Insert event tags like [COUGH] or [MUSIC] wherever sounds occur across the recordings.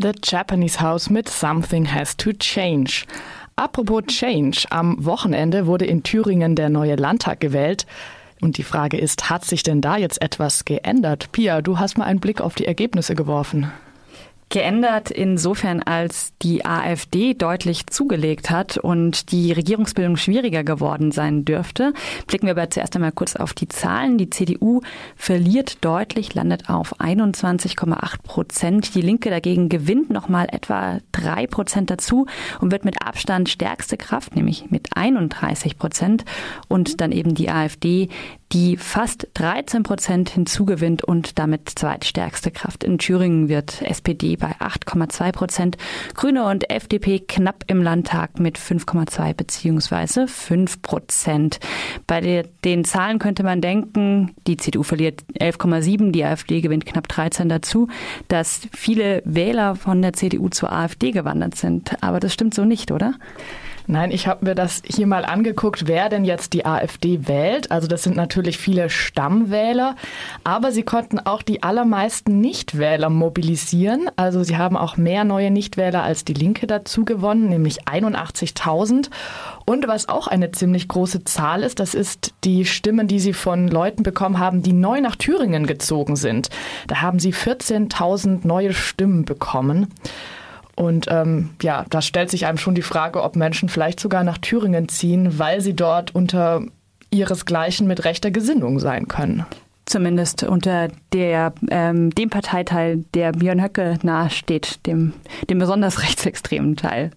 The Japanese House mit Something Has to Change. Apropos Change, am Wochenende wurde in Thüringen der neue Landtag gewählt. Und die Frage ist, hat sich denn da jetzt etwas geändert? Pia, du hast mal einen Blick auf die Ergebnisse geworfen geändert insofern, als die AfD deutlich zugelegt hat und die Regierungsbildung schwieriger geworden sein dürfte. Blicken wir aber zuerst einmal kurz auf die Zahlen. Die CDU verliert deutlich, landet auf 21,8 Prozent. Die Linke dagegen gewinnt nochmal etwa drei Prozent dazu und wird mit Abstand stärkste Kraft, nämlich mit 31 Prozent. Und dann eben die AfD, die fast 13 Prozent hinzugewinnt und damit zweitstärkste Kraft. In Thüringen wird SPD bei 8,2 Prozent, Grüne und FDP knapp im Landtag mit 5,2 beziehungsweise 5 Prozent. Bei den Zahlen könnte man denken, die CDU verliert 11,7, die AfD gewinnt knapp 13 dazu, dass viele Wähler von der CDU zur AfD gewandert sind. Aber das stimmt so nicht, oder? Nein, ich habe mir das hier mal angeguckt, wer denn jetzt die AfD wählt. Also das sind natürlich viele Stammwähler, aber sie konnten auch die allermeisten Nichtwähler mobilisieren. Also sie haben auch mehr neue Nichtwähler als die Linke dazu gewonnen, nämlich 81.000. Und was auch eine ziemlich große Zahl ist, das ist die Stimmen, die sie von Leuten bekommen haben, die neu nach Thüringen gezogen sind. Da haben sie 14.000 neue Stimmen bekommen. Und ähm, ja, da stellt sich einem schon die Frage, ob Menschen vielleicht sogar nach Thüringen ziehen, weil sie dort unter ihresgleichen mit rechter Gesinnung sein können. Zumindest unter der, ähm, dem Parteiteil, der Björn Höcke nahesteht, dem, dem besonders [LAUGHS] rechtsextremen Teil.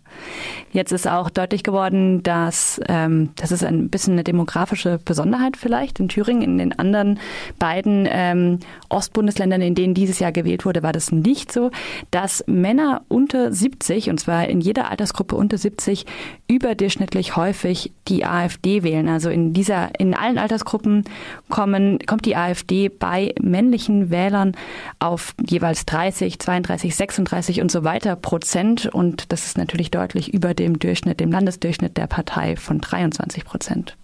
Jetzt ist auch deutlich geworden, dass ähm, das ist ein bisschen eine demografische Besonderheit vielleicht in Thüringen. In den anderen beiden ähm, Ostbundesländern, in denen dieses Jahr gewählt wurde, war das nicht so, dass Männer unter 70, und zwar in jeder Altersgruppe unter 70, überdurchschnittlich häufig die AfD wählen. Also in dieser, in allen Altersgruppen kommen, kommt die AfD bei männlichen Wählern auf jeweils 30, 32, 36 und so weiter Prozent. Und das ist natürlich deutlich über dem Durchschnitt, dem Landesdurchschnitt der Partei von 23 Prozent.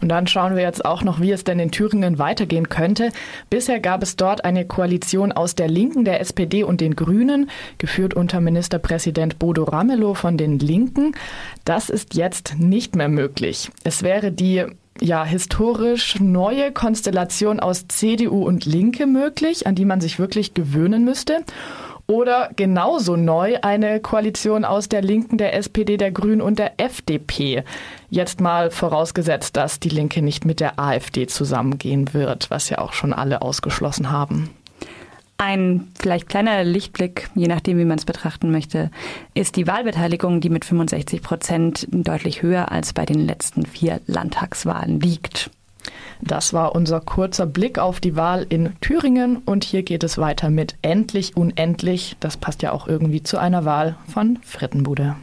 Und dann schauen wir jetzt auch noch, wie es denn in Thüringen weitergehen könnte. Bisher gab es dort eine Koalition aus der Linken, der SPD und den Grünen, geführt unter Ministerpräsident Bodo Ramelow von den Linken. Das ist jetzt nicht mehr möglich. Es wäre die ja, historisch neue Konstellation aus CDU und Linke möglich, an die man sich wirklich gewöhnen müsste. Oder genauso neu eine Koalition aus der Linken, der SPD, der Grünen und der FDP. Jetzt mal vorausgesetzt, dass die Linke nicht mit der AfD zusammengehen wird, was ja auch schon alle ausgeschlossen haben. Ein vielleicht kleiner Lichtblick, je nachdem, wie man es betrachten möchte, ist die Wahlbeteiligung, die mit 65 Prozent deutlich höher als bei den letzten vier Landtagswahlen liegt. Das war unser kurzer Blick auf die Wahl in Thüringen und hier geht es weiter mit Endlich Unendlich. Das passt ja auch irgendwie zu einer Wahl von Frittenbude.